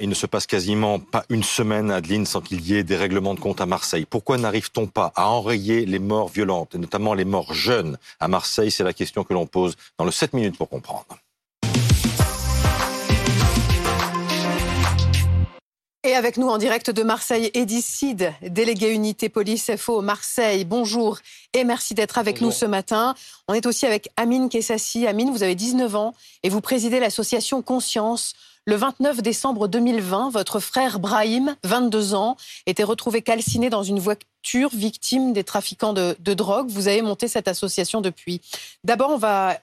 Il ne se passe quasiment pas une semaine, Adeline, sans qu'il y ait des règlements de compte à Marseille. Pourquoi n'arrive-t-on pas à enrayer les morts violentes, et notamment les morts jeunes à Marseille? C'est la question que l'on pose dans le 7 minutes pour comprendre. Et avec nous en direct de Marseille, Edicide, délégué unité police FO Marseille. Bonjour et merci d'être avec nous ce matin. On est aussi avec Amine Kessassi. Amine, vous avez 19 ans et vous présidez l'association Conscience. Le 29 décembre 2020, votre frère Brahim, 22 ans, était retrouvé calciné dans une voiture victime des trafiquants de, drogue. Vous avez monté cette association depuis. D'abord, on va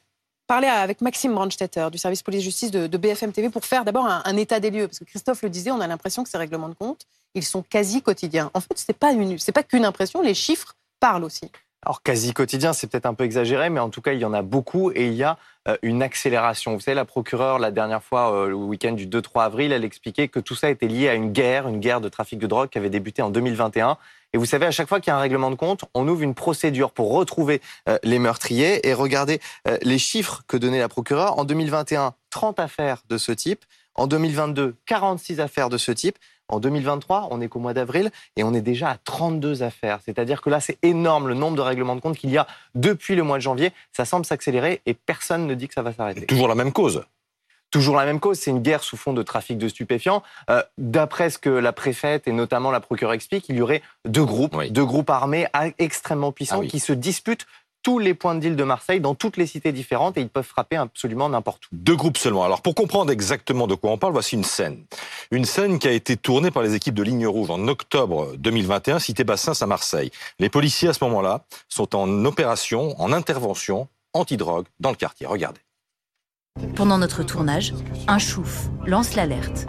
parler avec Maxime Brandstetter du service police-justice de, BFM TV pour faire d'abord un, état des lieux. Parce que Christophe le disait, on a l'impression que ces règlements de compte, ils sont quasi quotidiens. En fait, ce n'est pas, pas qu'une impression, les chiffres parlent aussi. Alors quasi quotidien, c'est peut-être un peu exagéré, mais en tout cas, il y en a beaucoup et il y a euh, une accélération. Vous savez, la procureure, la dernière fois, euh, le week-end du 2-3 avril, elle expliquait que tout ça était lié à une guerre, une guerre de trafic de drogue qui avait débuté en 2021. Et vous savez, à chaque fois qu'il y a un règlement de compte, on ouvre une procédure pour retrouver euh, les meurtriers et regarder les chiffres que donnait la procureure. En 2021, 30 affaires de ce type. En 2022, 46 affaires de ce type. En 2023, on est qu'au mois d'avril et on est déjà à 32 affaires. C'est-à-dire que là, c'est énorme le nombre de règlements de compte qu'il y a depuis le mois de janvier. Ça semble s'accélérer et personne ne dit que ça va s'arrêter. Toujours la même cause toujours la même cause, c'est une guerre sous fond de trafic de stupéfiants. Euh, d'après ce que la préfète et notamment la procureure expliquent, il y aurait deux groupes, deux groupes armés extrêmement puissants ah qui se disputent tous les points de deal de Marseille dans toutes les cités différentes et ils peuvent frapper absolument n'importe où. Deux groupes seulement. Alors pour comprendre exactement de quoi on parle, voici une scène. Une scène qui a été tournée par les équipes de Ligne Rouge en octobre 2021, cité Bassins à Marseille. Les policiers à ce moment-là sont en opération, en intervention anti-drogue dans le quartier. Regardez. Pendant notre tournage, un chouf lance l'alerte.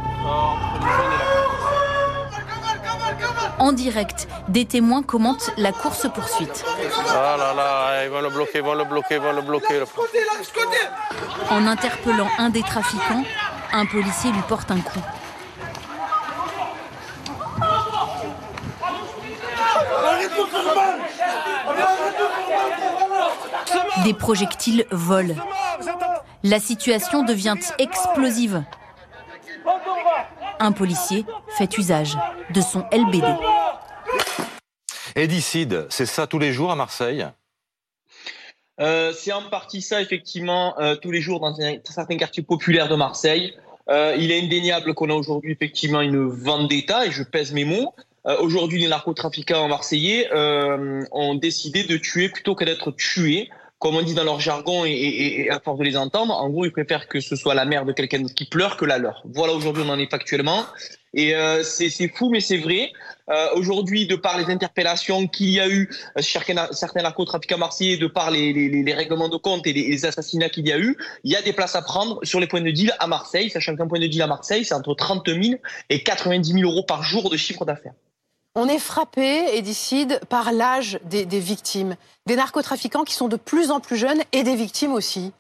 En direct, des témoins commentent la course-poursuite. Ah là là, ils vont le bloquer, ils vont le bloquer, ils vont le bloquer. En interpellant un des trafiquants, un policier lui porte un coup. Des projectiles volent. La situation devient explosive un policier fait usage de son LBD. Édicide, c'est ça tous les jours à Marseille? Euh, C'est en partie ça, effectivement, euh, tous les jours dans, certains quartiers populaires de Marseille. Euh, il est indéniable qu'on a aujourd'hui effectivement une vendetta, et je pèse mes mots. aujourd'hui, les narcotrafiquants marseillais ont décidé de tuer plutôt que d'être tués comme on dit dans leur jargon et, à force de les entendre, en gros, ils préfèrent que ce soit la mère de quelqu'un qui pleure que la leur. Voilà, aujourd'hui, on en est factuellement. Et euh, c'est fou, mais c'est vrai. Euh, aujourd'hui, de par les interpellations qu'il y a eu euh, chez certains narcotrafiquants marseillais, de par les, les, règlements de compte et les, assassinats qu'il y a eu, il y a des places à prendre sur les points de deal à Marseille, sachant qu'un point de deal à Marseille, c'est entre 30 000 et 90 000 euros par jour de chiffre d'affaires. On est frappé, Edicide, par l'âge des, victimes, des narcotrafiquants qui sont de plus en plus jeunes et des victimes aussi.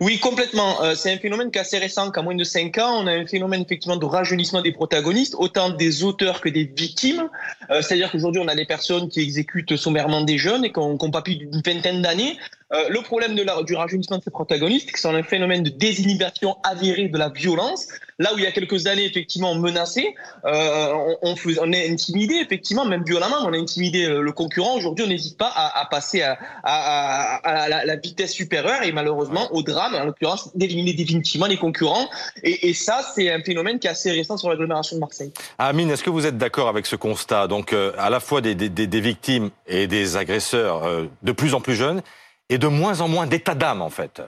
Oui, complètement. Euh, c'est un phénomène qui est assez récent, qu'à moins de 5 ans, on a un phénomène effectivement de rajeunissement des protagonistes, autant des auteurs que des victimes. Euh, c'est-à-dire qu'aujourd'hui, on a des personnes qui exécutent sommairement des jeunes et qui n'ont pas plus d'une vingtaine d'années. Euh, le problème du rajeunissement de ces protagonistes, que c'est un phénomène de désinhibition avérée de la violence. Là où il y a quelques années, effectivement, menaçait, euh, on, on, on, est intimidé, effectivement, même violemment, on a intimidé euh, le concurrent. Aujourd'hui, on n'hésite pas à, passer à, la, vitesse supérieure et malheureusement au drame, en l'occurrence, d'éliminer définitivement les concurrents. Et, ça, c'est un phénomène qui est assez récent sur l'agglomération de Marseille. Amine, est-ce que vous êtes d'accord avec ce constat? Donc, à la fois des, victimes et des agresseurs de plus en plus jeunes et de moins en moins d'état d'âme, en fait.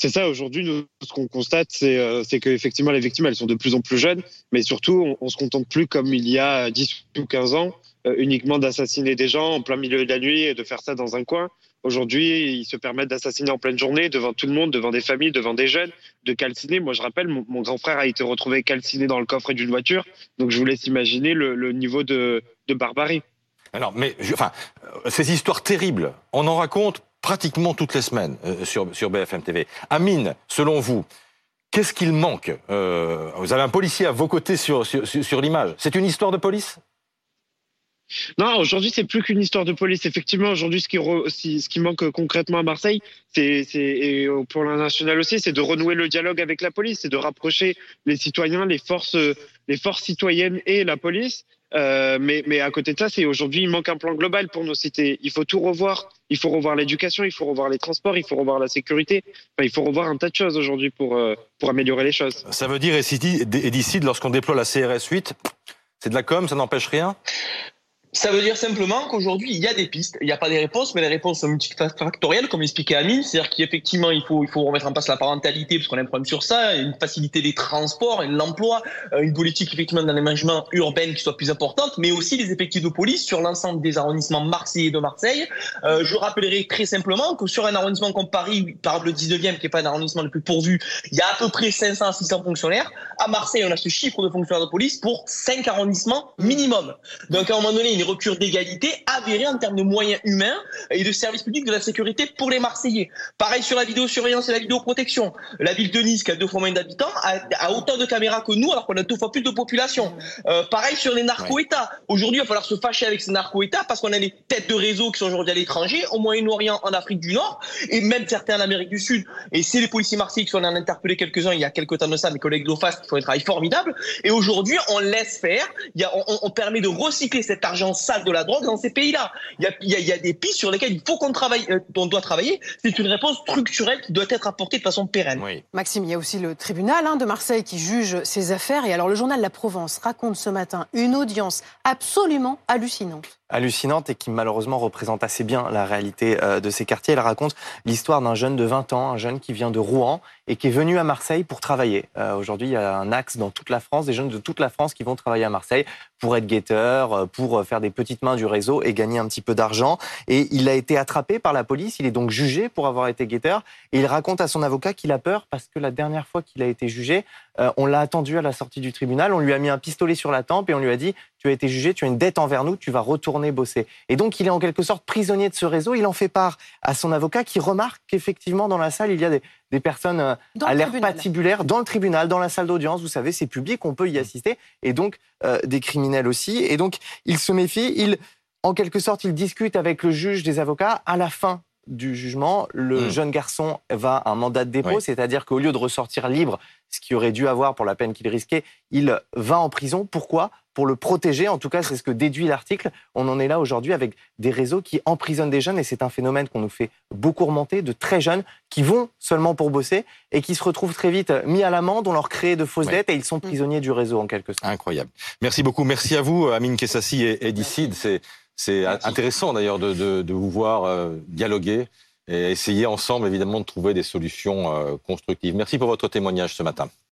C'est ça, aujourd'hui, ce qu'on constate, c'est euh, qu'effectivement, les victimes, elles sont de plus en plus jeunes, mais surtout, on, ne se contente plus, comme il y a 10 ou 15 ans, euh, uniquement d'assassiner des gens en plein milieu de la nuit et de faire ça dans un coin. Aujourd'hui, ils se permettent d'assassiner en pleine journée, devant tout le monde, devant des familles, devant des jeunes, de calciner. Moi, je rappelle, mon, grand frère a été retrouvé calciné dans le coffre d'une voiture, donc je vous laisse imaginer le, niveau de barbarie. Alors, mais enfin, euh, ces histoires terribles, on en raconte pratiquement toutes les semaines euh, sur, sur BFM TV. Amine, selon vous, qu'est-ce qu'il manque euh, Vous avez un policier à vos côtés sur, sur, l'image. C'est une histoire de police? Non, aujourd'hui, c'est plus qu'une histoire de police. Effectivement, aujourd'hui, ce qui, ce qui manque concrètement à Marseille, c'est, et pour la nationale aussi, c'est de renouer le dialogue avec la police, c'est de rapprocher les citoyens, les forces, les forces citoyennes et la police. Euh, mais, mais à côté de ça, c'est aujourd'hui, il manque un plan global pour nos cités. Il faut tout revoir. Il faut revoir l'éducation, il faut revoir les transports, il faut revoir la sécurité. Il faut revoir un tas de choses aujourd'hui pour, euh, pour améliorer les choses. Ça veut dire, et d'ici, lorsqu'on déploie la CRS 8, c'est de la com, ça n'empêche rien? Ça veut dire simplement qu'aujourd'hui, il y a des pistes. Il n'y a pas des réponses, mais les réponses sont multifactorielles, comme l'expliquait Amine. C'est-à-dire qu'effectivement, il faut, remettre en place la parentalité, parce qu'on a un problème sur ça, une facilité des transports, et l'emploi, euh, une politique effectivement d'aménagement urbain qui soit plus importante, mais aussi les effectifs de police sur l'ensemble des arrondissements marseillais de Marseille. Euh, je rappellerai très simplement que sur un arrondissement comme Paris, par le 19e, qui n'est pas un arrondissement le plus pourvu, il y a à peu près 500 à 600 fonctionnaires. À Marseille, on a ce chiffre de fonctionnaires de police pour 5 arrondissements minimum. Donc à un moment donné, une rupture d'égalité avérée en termes de moyens humains et de services publics de la sécurité pour les Marseillais. Pareil sur la vidéosurveillance et la vidéoprotection. La ville de Nice, qui a deux fois moins d'habitants, a, autant de caméras que nous, alors qu'on a deux fois plus de population. Euh, pareil sur les narco-États. Aujourd'hui, il va falloir se fâcher avec ces narco-États parce qu'on a des têtes de réseau qui sont aujourd'hui à l'étranger, au Moyen-Orient, en Afrique du Nord, et même certains en Amérique du Sud. Et c'est les policiers marseillais qui sont en interpellé quelques-uns il y a quelques temps de ça, mes collègues d'OFAS qui font un travail formidable. Et aujourd'hui, on laisse faire, on permet de recycler cet argent sale de la drogue dans ces pays-là. Il y a, y a, des pistes sur lesquelles il faut qu'on travaille, euh, on doit travailler. C'est une réponse structurelle qui doit être apportée de façon pérenne. Maxime, il y a aussi le tribunal hein, de Marseille qui juge ces affaires. Et alors, le journal La Provence raconte ce matin une audience absolument hallucinante hallucinante et qui malheureusement représente assez bien la réalité euh, de ces quartiers. Elle raconte l'histoire d'un jeune de 20 ans, un jeune qui vient de Rouen et qui est venu à Marseille pour travailler. Euh, aujourd'hui, il y a un axe dans toute la France, des jeunes de toute la France qui vont travailler à Marseille pour être guetteurs, euh, pour faire des petites mains du réseau et gagner un petit peu d'argent. Et il a été attrapé par la police, il est donc jugé pour avoir été guetteur. Et il raconte à son avocat qu'il a peur parce que la dernière fois qu'il a été jugé, on l'a attendu à la sortie du tribunal, on lui a mis un pistolet sur la tempe et on lui a dit tu as été jugé, tu as une dette envers nous, tu vas retourner bosser. Et donc, il est en quelque sorte prisonnier de ce réseau. Il en fait part à son avocat qui remarque qu'effectivement, dans la salle, il y a des, personnes euh, à l'air patibulaire dans le tribunal, dans la salle d'audience. Vous savez, c'est public, on peut y assister. Et donc, euh, des criminels aussi. Et donc, il se méfie. Il, en quelque sorte, il discute avec le juge des avocats. À la fin du jugement, le hmm. jeune garçon va à un mandat de dépôt, c'est-à-dire qu'au lieu de ressortir libre, ce qu'il aurait dû avoir pour la peine qu'il risquait, il va en prison. Pourquoi? Pour le protéger. En tout cas, c'est ce que déduit l'article. On en est là aujourd'hui avec des réseaux qui emprisonnent des jeunes et c'est un phénomène qu'on nous fait beaucoup remonter de très jeunes qui vont seulement pour bosser et qui se retrouvent très vite mis à l'amende. On leur crée de fausses dettes et ils sont prisonniers du réseau en quelque sorte. Incroyable. Merci beaucoup. Merci à vous, Amine Kessassi et Eddie C'est c'est intéressant d'ailleurs de, vous voir euh, dialoguer et essayer ensemble évidemment de trouver des solutions euh, constructives. Merci pour votre témoignage ce matin.